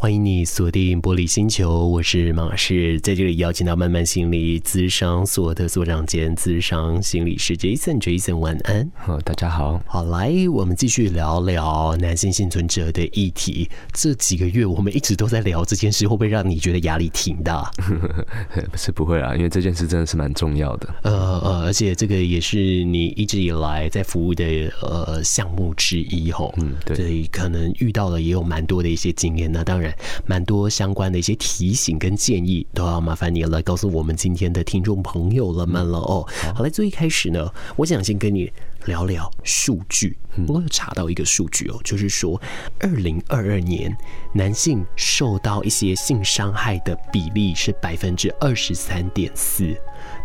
欢迎你锁定玻璃星球，我是马氏，在这里邀请到慢慢心理咨商所的所长兼咨商心理师 Jason，Jason 晚安。好，大家好，好，来，我们继续聊聊男性幸存者的议题。这几个月我们一直都在聊这件事，会不会让你觉得压力挺大？不 是不会啊，因为这件事真的是蛮重要的。呃呃，而且这个也是你一直以来在服务的呃项目之一吼。嗯，对，所以可能遇到了也有蛮多的一些经验。那当然。蛮多相关的一些提醒跟建议，都要麻烦你来告诉我们今天的听众朋友了们了哦。好，来，最一开始呢，我想先跟你聊聊数据。我有查到一个数据哦，就是说，二零二二年男性受到一些性伤害的比例是百分之二十三点四。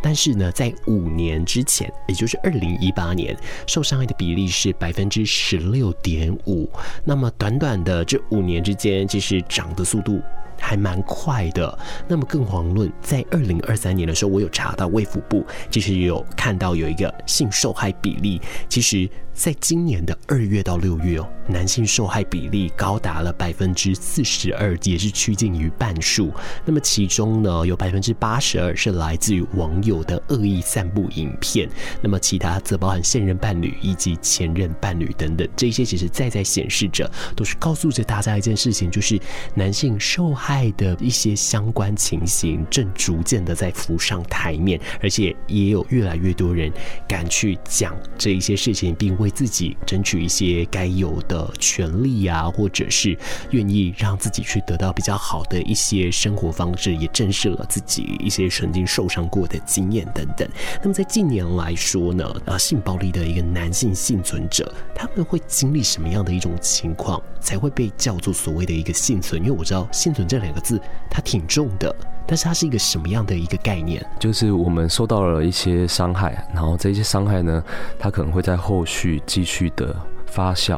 但是呢，在五年之前，也就是二零一八年，受伤害的比例是百分之十六点五。那么短短的这五年之间，其实涨的速度还蛮快的。那么更遑论在二零二三年的时候，我有查到卫福部，其实有看到有一个性受害比例，其实。在今年的二月到六月哦，男性受害比例高达了百分之四十二，也是趋近于半数。那么其中呢，有百分之八十二是来自于网友的恶意散布影片，那么其他则包含现任伴侣以及前任伴侣等等。这些其实在在显示着，都是告诉着大家一件事情，就是男性受害的一些相关情形正逐渐的在浮上台面，而且也有越来越多人敢去讲这一些事情，并为为自己争取一些该有的权利呀、啊，或者是愿意让自己去得到比较好的一些生活方式，也正视了自己一些曾经受伤过的经验等等。那么在近年来说呢，啊，性暴力的一个男性幸存者，他们会经历什么样的一种情况，才会被叫做所谓的一个幸存？因为我知道“幸存”这两个字它挺重的。但是它是一个什么样的一个概念？就是我们受到了一些伤害，然后这些伤害呢，它可能会在后续继续的。发酵，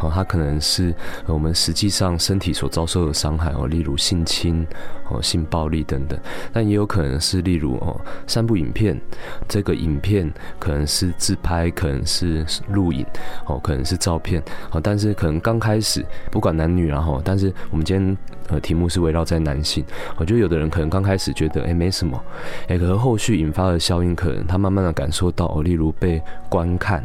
哦，它可能是我们实际上身体所遭受的伤害哦，例如性侵、哦性暴力等等，但也有可能是例如哦三部影片，这个影片可能是自拍，可能是录影，哦可能是照片，哦但是可能刚开始不管男女然后，但是我们今天呃题目是围绕在男性，我觉得有的人可能刚开始觉得哎没什么，哎可是后续引发的效应，可能他慢慢的感受到哦，例如被观看，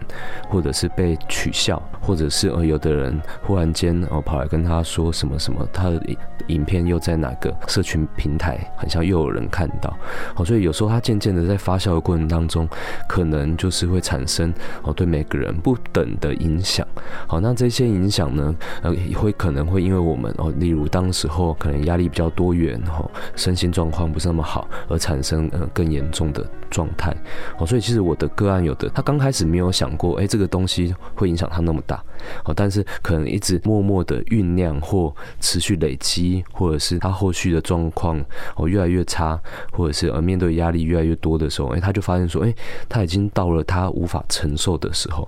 或者是被取笑。或者是呃，有的人忽然间哦跑来跟他说什么什么，他的影片又在哪个社区群平台，很像又有人看到，哦，所以有时候他渐渐的在发酵的过程当中，可能就是会产生哦对每个人不等的影响。好，那这些影响呢，呃，会可能会因为我们哦，例如当时候可能压力比较多元，哈，身心状况不是那么好，而产生呃更严重的状态。哦，所以其实我的个案有的，他刚开始没有想过，哎，这个东西会影响他那么大。哦，但是可能一直默默的酝酿或持续累积，或者是他后续的状状况哦越来越差，或者是呃面对压力越来越多的时候，哎，他就发现说，哎，他已经到了他无法承受的时候，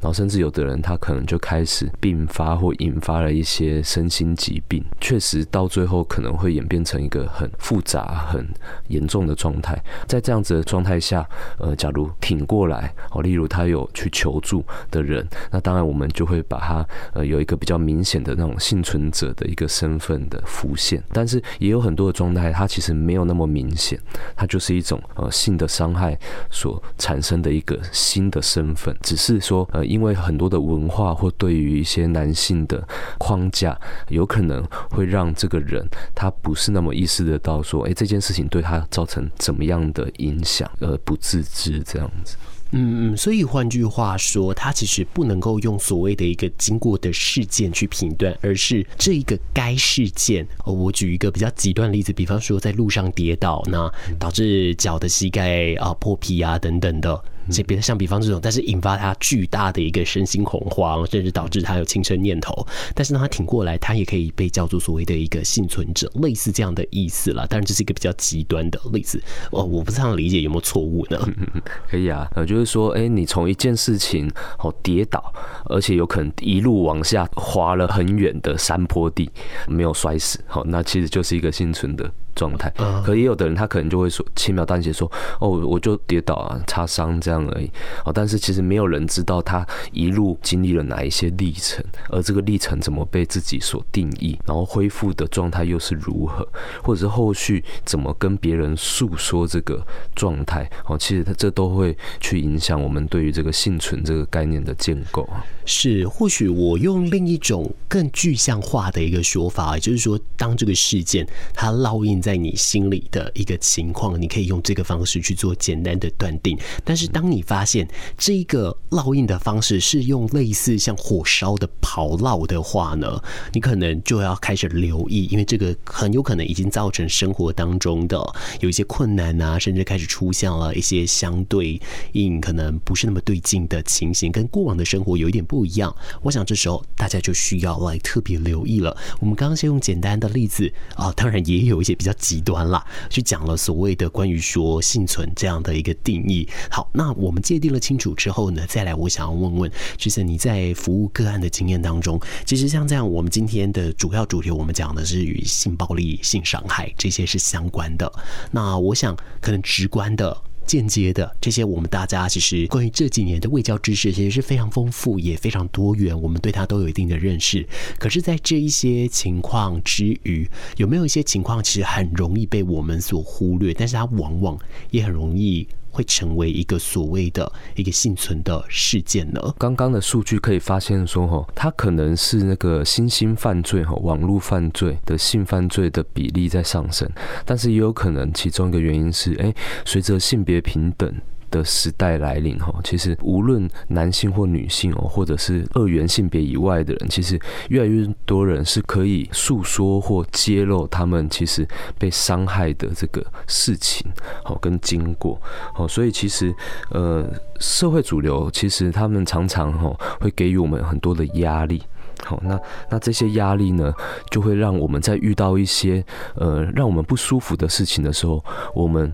然后甚至有的人他可能就开始并发或引发了一些身心疾病，确实到最后可能会演变成一个很复杂、很严重的状态。在这样子的状态下，呃，假如挺过来哦，例如他有去求助的人，那当然我们就会把他呃有一个比较明显的那种幸存者的一个身份的浮现，但是也有很很多的状态，它其实没有那么明显，它就是一种呃性的伤害所产生的一个新的身份，只是说呃因为很多的文化或对于一些男性的框架，有可能会让这个人他不是那么意识得到说，哎，这件事情对他造成怎么样的影响而不自知这样子。嗯嗯，所以换句话说，它其实不能够用所谓的一个经过的事件去评断，而是这一个该事件。哦我举一个比较极端的例子，比方说在路上跌倒，那导致脚的膝盖啊破皮啊等等的。这别的像比方这种，但是引发他巨大的一个身心恐慌，甚至导致他有轻生念头。但是呢，他挺过来，他也可以被叫做所谓的一个幸存者，类似这样的意思了。当然，这是一个比较极端的例子。哦，我不知道理解，有没有错误呢？可以啊，呃，就是说，哎，你从一件事情哦跌倒，而且有可能一路往下滑了很远的山坡地，没有摔死，好，那其实就是一个幸存的状态。可也有的人他可能就会说轻描淡写说哦，我就跌倒啊，擦伤这样而已。哦，但是其实没有人知道他一路经历了哪一些历程，而这个历程怎么被自己所定义，然后恢复的状态又是如何，或者是后续怎么跟别人诉说这个状态。哦，其实他这都会去影响我们对于这个幸存这个概念的建构。是，或许我用另一种更具象化的一个说法，也就是说，当这个事件它烙印在你心里的一个情况，你可以用这个方式去做简单的断定。但是，当你发现这个烙印的方式是用类似像火烧的刨烙的话呢，你可能就要开始留意，因为这个很有可能已经造成生活当中的有一些困难啊，甚至开始出现了一些相对应可能不是那么对劲的情形，跟过往的生活有一点不一样。我想这时候大家就需要来特别留意了。我们刚刚先用简单的例子啊，当然也有一些比较极端啦，去讲了所谓的关于说幸存这样的一个定义。好，那我们界定了清楚之后呢，再来我想要问问，就是你在服务个案的经验当中，其实像这样，我们今天的主要主题，我们讲的是与性暴力、性伤害这些是相关的。那我想可能直观的。间接的这些，我们大家其实关于这几年的卫教知识，其实是非常丰富，也非常多元，我们对它都有一定的认识。可是，在这一些情况之余，有没有一些情况其实很容易被我们所忽略，但是它往往也很容易。会成为一个所谓的一个幸存的事件呢？刚刚的数据可以发现说，哈，它可能是那个新兴犯罪，哈，网络犯罪的性犯罪的比例在上升，但是也有可能其中一个原因是，哎，随着性别平等。的时代来临哈，其实无论男性或女性哦，或者是二元性别以外的人，其实越来越多人是可以诉说或揭露他们其实被伤害的这个事情，好跟经过，好，所以其实呃，社会主流其实他们常常哈会给予我们很多的压力，好，那那这些压力呢，就会让我们在遇到一些呃让我们不舒服的事情的时候，我们。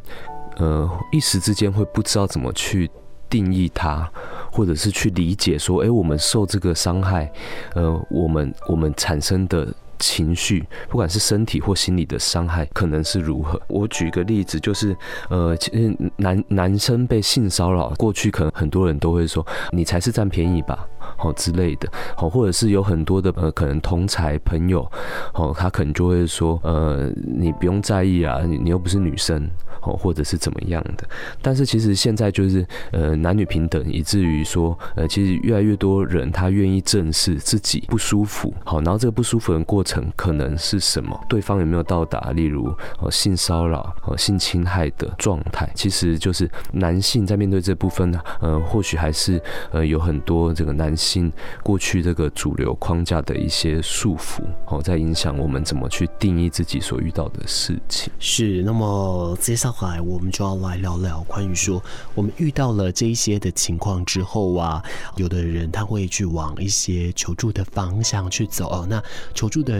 呃，一时之间会不知道怎么去定义它，或者是去理解说，哎，我们受这个伤害，呃，我们我们产生的情绪，不管是身体或心理的伤害，可能是如何。我举个例子，就是呃，其实男男生被性骚扰，过去可能很多人都会说，你才是占便宜吧。好之类的，好，或者是有很多的呃，可能同才朋友，好，他可能就会说，呃，你不用在意啊，你你又不是女生，好，或者是怎么样的。但是其实现在就是呃，男女平等，以至于说，呃，其实越来越多人他愿意正视自己不舒服，好，然后这个不舒服的过程可能是什么，对方有没有到达，例如呃性骚扰、呃性侵害的状态，其实就是男性在面对这部分呢，呃，或许还是呃有很多这个男性。性过去这个主流框架的一些束缚，哦，在影响我们怎么去定义自己所遇到的事情。是，那么接下来我们就要来聊聊关于说，我们遇到了这一些的情况之后啊，有的人他会去往一些求助的方向去走。哦，那求助的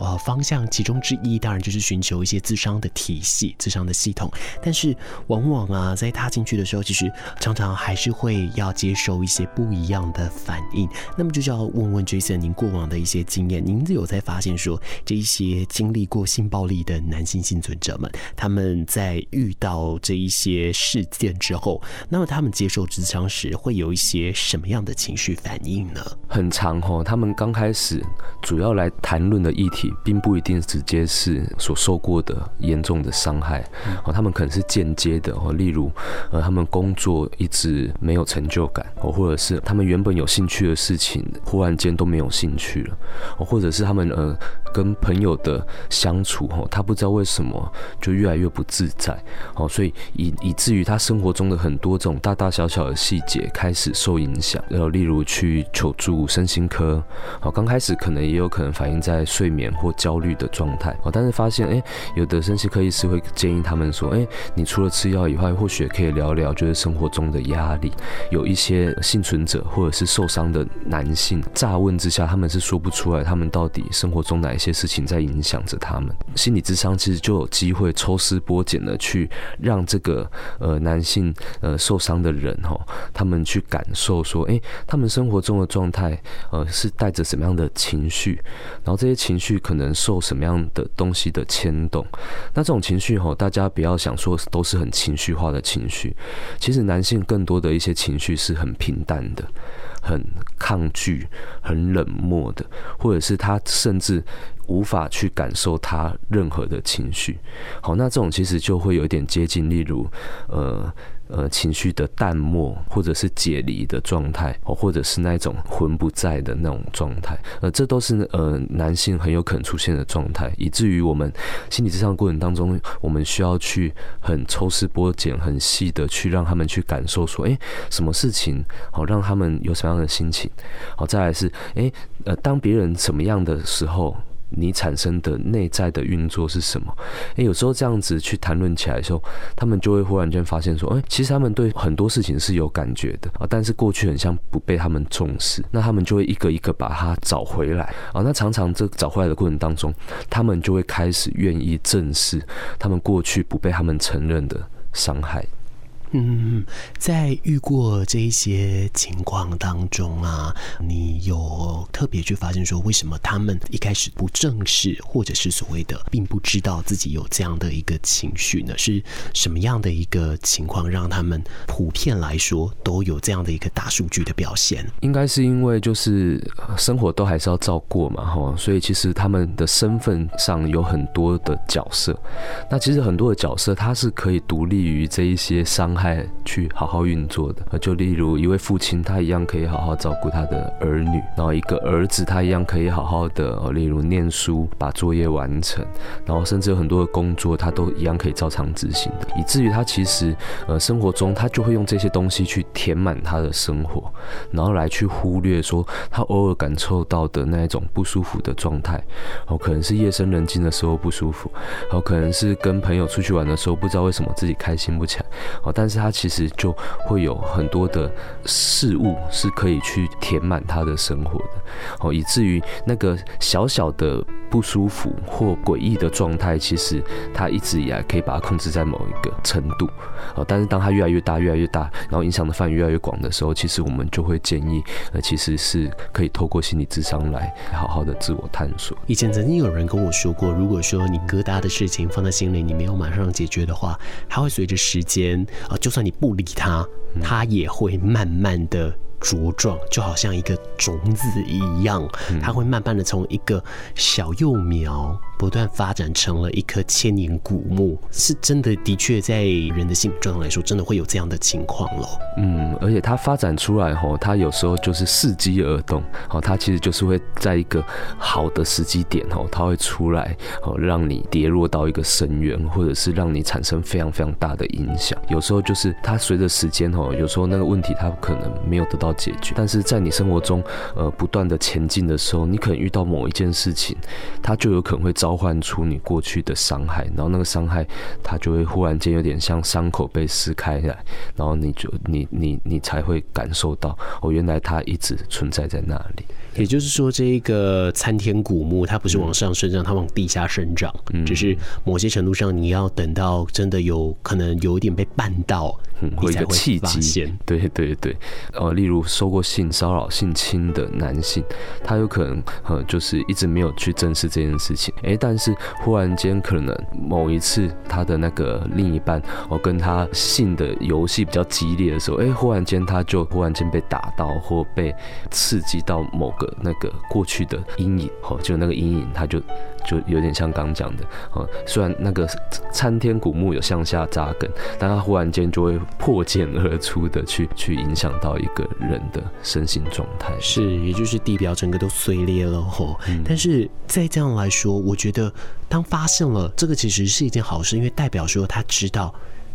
呃方向其中之一，当然就是寻求一些智商的体系、智商的系统。但是往往啊，在踏进去的时候，其实常常还是会要接受一些不一样的反应。那么就是要问问 Jason，您过往的一些经验，您有在发现说，这一些经历过性暴力的男性幸存者们，他们在遇到这一些事件之后，那么他们接受咨商时会有一些什么样的情绪反应呢？很长哦，他们刚开始主要来谈论的议题，并不一定直接是所受过的严重的伤害哦，他们可能是间接的哦，例如呃，他们工作一直没有成就感哦，或者是他们原本有兴趣。的事情忽然间都没有兴趣了，或者是他们呃跟朋友的相处哈，他不知道为什么就越来越不自在哦，所以以以至于他生活中的很多种大大小小的细节开始受影响，然后例如去求助身心科，好，刚开始可能也有可能反映在睡眠或焦虑的状态哦，但是发现哎，有的身心科医师会建议他们说，哎，你除了吃药以外，或许可以聊聊就是生活中的压力，有一些幸存者或者是受伤的男性乍问之下，他们是说不出来，他们到底生活中哪一些事情在影响着他们。心理咨商其实就有机会抽丝剥茧的去让这个呃男性呃受伤的人哈，他们去感受说，哎，他们生活中的状态呃是带着什么样的情绪，然后这些情绪可能受什么样的东西的牵动。那这种情绪哈，大家不要想说都是很情绪化的情绪，其实男性更多的一些情绪是很平淡的。很抗拒、很冷漠的，或者是他甚至无法去感受他任何的情绪。好，那这种其实就会有点接近，例如，呃。呃，情绪的淡漠，或者是解离的状态，哦，或者是那种魂不在的那种状态，呃，这都是呃男性很有可能出现的状态，以至于我们心理咨商过程当中，我们需要去很抽丝剥茧、很细的去让他们去感受说，哎，什么事情好让他们有什么样的心情，好，再来是，哎，呃，当别人什么样的时候。你产生的内在的运作是什么？诶，有时候这样子去谈论起来的时候，他们就会忽然间发现说，诶，其实他们对很多事情是有感觉的啊，但是过去很像不被他们重视，那他们就会一个一个把它找回来啊。那常常这找回来的过程当中，他们就会开始愿意正视他们过去不被他们承认的伤害。嗯，在遇过这一些情况当中啊，你有特别去发现说，为什么他们一开始不正视，或者是所谓的并不知道自己有这样的一个情绪呢？是什么样的一个情况让他们普遍来说都有这样的一个大数据的表现？应该是因为就是生活都还是要照过嘛，哈，所以其实他们的身份上有很多的角色。那其实很多的角色，他是可以独立于这一些伤害。还去好好运作的，就例如一位父亲，他一样可以好好照顾他的儿女；然后一个儿子，他一样可以好好的，例如念书，把作业完成；然后甚至有很多的工作，他都一样可以照常执行的。以至于他其实呃生活中，他就会用这些东西去填满他的生活，然后来去忽略说他偶尔感受到的那一种不舒服的状态。哦，可能是夜深人静的时候不舒服，哦，可能是跟朋友出去玩的时候，不知道为什么自己开心不起来。哦，但。他其实就会有很多的事物是可以去填满他的生活的，哦，以至于那个小小的不舒服或诡异的状态，其实他一直以来可以把它控制在某一个程度，哦，但是当他越来越大、越来越大，然后影响的范围越来越广的时候，其实我们就会建议，呃，其实是可以透过心理智商来好好的自我探索。以前曾经有人跟我说过，如果说你疙瘩的事情放在心里，你没有马上解决的话，它会随着时间啊。就算你不理他，他也会慢慢的。茁壮就好像一个种子一样，它会慢慢的从一个小幼苗不断发展成了一棵千年古木，是真的，的确在人的心理状态来说，真的会有这样的情况喽。嗯，而且它发展出来后，它有时候就是伺机而动，哦，它其实就是会在一个好的时机点哦，它会出来哦，让你跌落到一个深渊，或者是让你产生非常非常大的影响。有时候就是它随着时间哦，有时候那个问题它可能没有得到。解决，但是在你生活中，呃，不断的前进的时候，你可能遇到某一件事情，它就有可能会召唤出你过去的伤害，然后那个伤害，它就会忽然间有点像伤口被撕开来，然后你就你你你才会感受到，哦，原来它一直存在在那里。也就是说，这一个参天古木，它不是往上生长，它往地下生长，嗯，只是某些程度上，你要等到真的有可能有一点被绊到。会一个契机，对对对，呃，例如受过性骚扰、性侵的男性，他有可能呃，就是一直没有去正视这件事情，哎，但是忽然间可能某一次他的那个另一半哦，跟他性的游戏比较激烈的时候，哎，忽然间他就忽然间被打到或被刺激到某个那个过去的阴影，哦，就那个阴影，他就就有点像刚讲的，呃，虽然那个参天古木有向下扎根，但他忽然间就会。破茧而出的去去影响到一个人的身心状态，是，也就是地表整个都碎裂了吼。嗯、但是再这样来说，我觉得当发现了这个，其实是一件好事，因为代表说他知道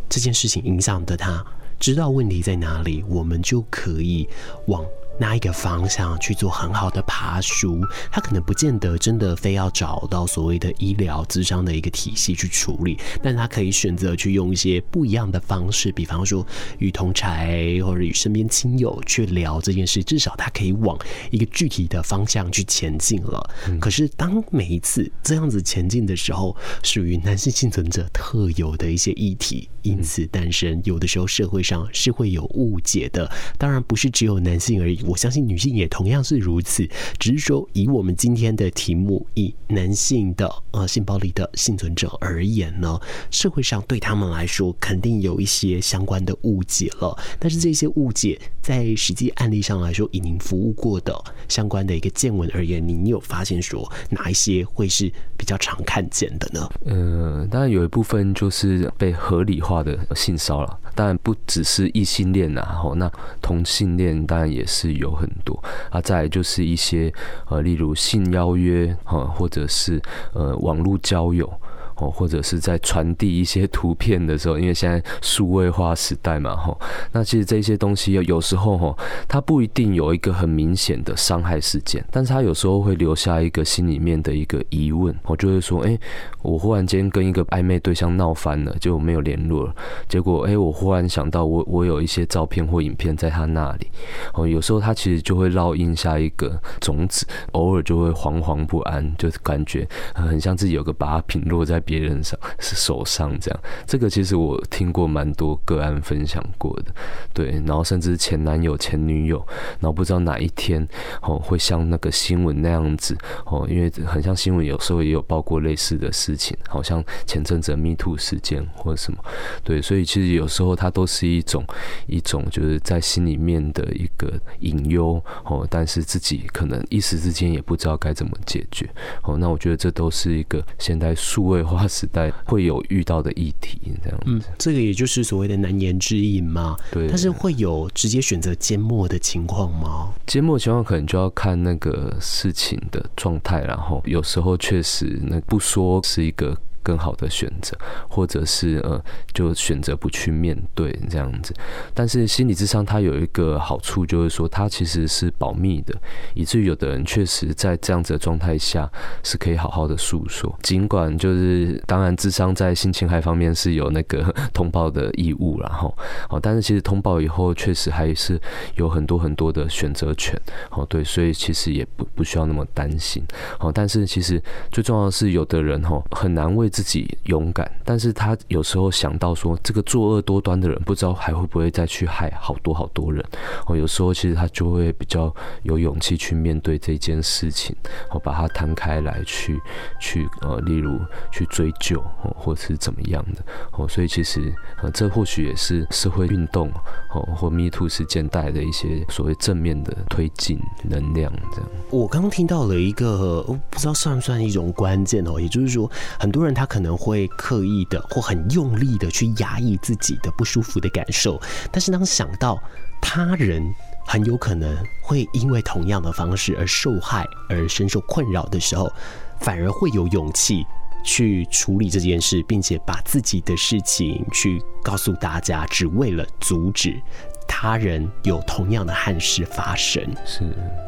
这件事情影响的他，知道问题在哪里，我们就可以往那一个方向去做很好的爬梳，他可能不见得真的非要找到所谓的医疗智商的一个体系去处理，但他可以选择去用一些不一样的方式，比方说与同才或者与身边亲友去聊这件事，至少他可以往一个具体的方向去前进了。可是当每一次这样子前进的时候，属于男性幸存者特有的一些议题，因此诞生，有的时候社会上是会有误解的。当然不是只有男性而已，我相信女性也同样是如此。只是说以我们今天的题目，以男性的呃性暴力的幸存者而言呢，社会上对他们来说肯定有一些相关的误解了。但是这些误解在实际案例上来说，以您服务过的相关的一个见闻而言，您有发现说哪一些会是比较常看见的呢？嗯，当然有一部分就是被合理化的性骚扰，当然不只是异性恋呐，吼，那同性恋当然也是有很多啊。再来就是一些呃，例如性邀约哈，或者是呃网络交友。哦，或者是在传递一些图片的时候，因为现在数位化时代嘛，吼，那其实这些东西有有时候吼，它不一定有一个很明显的伤害事件，但是它有时候会留下一个心里面的一个疑问，我就会说，哎，我忽然间跟一个暧昧对象闹翻了，就没有联络了，结果，哎，我忽然想到我，我我有一些照片或影片在他那里，哦，有时候他其实就会烙印下一个种子，偶尔就会惶惶不安，就是感觉很像自己有个把柄落在。别人上是手上这样，这个其实我听过蛮多个案分享过的，对，然后甚至前男友、前女友，然后不知道哪一天哦会像那个新闻那样子哦，因为很像新闻，有时候也有报过类似的事情，好像前阵子 Me Too 事件或者什么，对，所以其实有时候它都是一种一种就是在心里面的一个隐忧哦，但是自己可能一时之间也不知道该怎么解决。哦，那我觉得这都是一个现代数位化。划时代会有遇到的议题，这样子。嗯，这个也就是所谓的难言之隐嘛。对。但是会有直接选择缄默的情况吗？缄默情况可能就要看那个事情的状态，然后有时候确实那不说是一个。更好的选择，或者是呃，就选择不去面对这样子。但是心理智商它有一个好处，就是说它其实是保密的，以至于有的人确实在这样子的状态下是可以好好的诉说。尽管就是当然，智商在性侵害方面是有那个 通报的义务，然后哦，但是其实通报以后确实还是有很多很多的选择权。哦，对，所以其实也不不需要那么担心。哦，但是其实最重要的是，有的人哦很难为。自己勇敢，但是他有时候想到说，这个作恶多端的人，不知道还会不会再去害好多好多人。哦，有时候其实他就会比较有勇气去面对这件事情，哦，把它摊开来去去呃，例如去追究，哦，或是怎么样的。哦，所以其实呃，这或许也是社会运动哦，或 Me Too 事件带来的一些所谓正面的推进能量。这样，我刚刚听到了一个，我不知道算不算一种关键哦，也就是说，很多人他。可能会刻意的或很用力的去压抑自己的不舒服的感受，但是当想到他人很有可能会因为同样的方式而受害而深受困扰的时候，反而会有勇气去处理这件事，并且把自己的事情去告诉大家，只为了阻止他人有同样的憾事发生。是，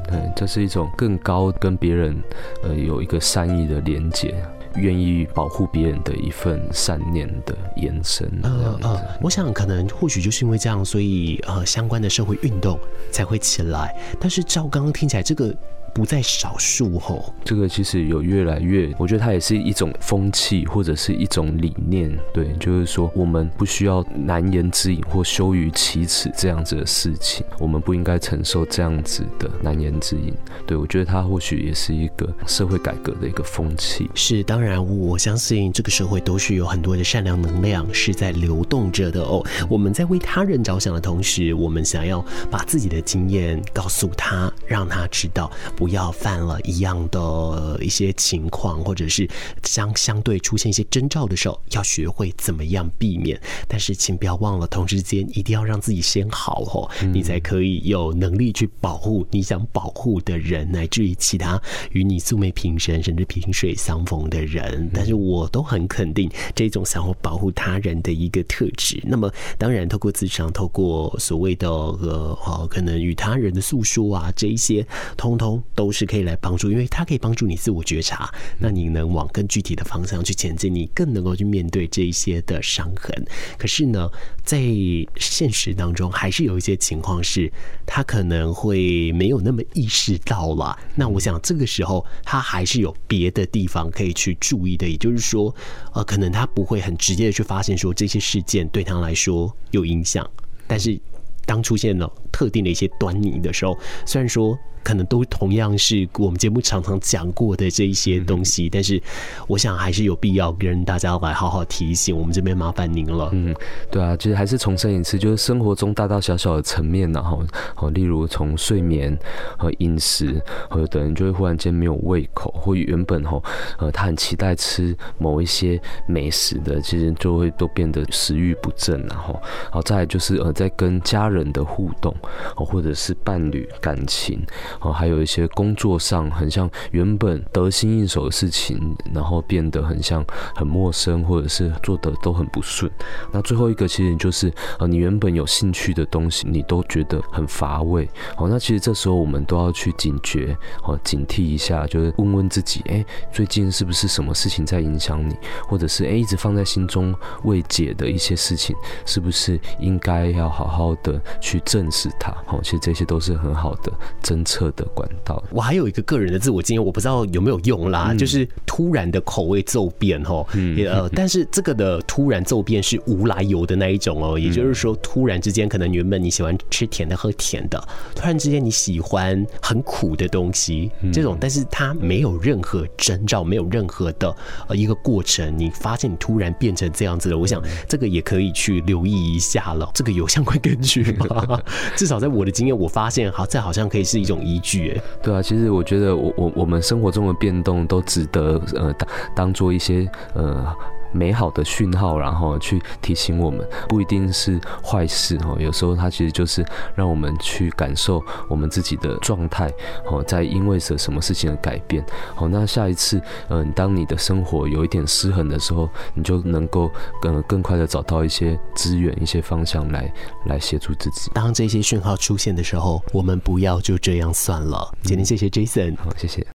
对，这是一种更高跟别人呃有一个善意的连接。愿意保护别人的一份善念的延伸。呃呃，我想可能或许就是因为这样，所以呃相关的社会运动才会起来。但是照刚刚听起来，这个。不在少数吼，这个其实有越来越，我觉得它也是一种风气或者是一种理念，对，就是说我们不需要难言之隐或羞于启齿这样子的事情，我们不应该承受这样子的难言之隐。对，我觉得它或许也是一个社会改革的一个风气。是，当然我相信这个社会都是有很多的善良能量是在流动着的哦。我们在为他人着想的同时，我们想要把自己的经验告诉他。让他知道不要犯了一样的一些情况，或者是相相对出现一些征兆的时候，要学会怎么样避免。但是请不要忘了，同时间一定要让自己先好哦，你才可以有能力去保护你想保护的人，乃至于其他与你素昧平生甚至萍水相逢的人。但是我都很肯定这种想要保护他人的一个特质。那么当然，透过自商，透过所谓的呃，可能与他人的诉说啊，这一些通通都是可以来帮助，因为它可以帮助你自我觉察，那你能往更具体的方向去前进，你更能够去面对这一些的伤痕。可是呢，在现实当中，还是有一些情况是他可能会没有那么意识到了。那我想这个时候，他还是有别的地方可以去注意的，也就是说，呃，可能他不会很直接的去发现说这些事件对他来说有影响，但是当出现了特定的一些端倪的时候，虽然说。可能都同样是我们节目常常讲过的这一些东西，但是我想还是有必要跟大家来好好提醒。我们这边麻烦您了。嗯，对啊，其实还是重申一次，就是生活中大大小小的层面，然后哦，例如从睡眠和饮食，有的人就会忽然间没有胃口，或原本吼呃他很期待吃某一些美食的，其实就会都变得食欲不振，然后好再来就是呃在跟家人的互动，或者是伴侣感情。哦，还有一些工作上很像原本得心应手的事情，然后变得很像很陌生，或者是做的都很不顺。那最后一个其实就是，呃，你原本有兴趣的东西，你都觉得很乏味。好，那其实这时候我们都要去警觉，哦，警惕一下，就是问问自己，哎，最近是不是什么事情在影响你，或者是哎一直放在心中未解的一些事情，是不是应该要好好的去正视它？好，其实这些都是很好的侦测。的管道，我还有一个个人的自我经验，我不知道有没有用啦，嗯、就是突然的口味骤变哦，嗯，呃，但是这个的突然骤变是无来由的那一种哦，也就是说，突然之间可能原本你喜欢吃甜的喝甜的，突然之间你喜欢很苦的东西，这种，但是它没有任何征兆，没有任何的呃一个过程，你发现你突然变成这样子了，我想这个也可以去留意一下了，这个有相关根据吗？至少在我的经验，我发现好，这好像可以是一种依据，哎，对啊，其实我觉得我我我们生活中的变动都值得呃当当做一些呃。美好的讯号，然后去提醒我们，不一定是坏事哦。有时候它其实就是让我们去感受我们自己的状态哦，在因为着什么事情的改变。好，那下一次，嗯，当你的生活有一点失衡的时候，你就能够更更快的找到一些资源、一些方向来来协助自己。当这些讯号出现的时候，我们不要就这样算了。今天谢谢 Jason，好，谢谢。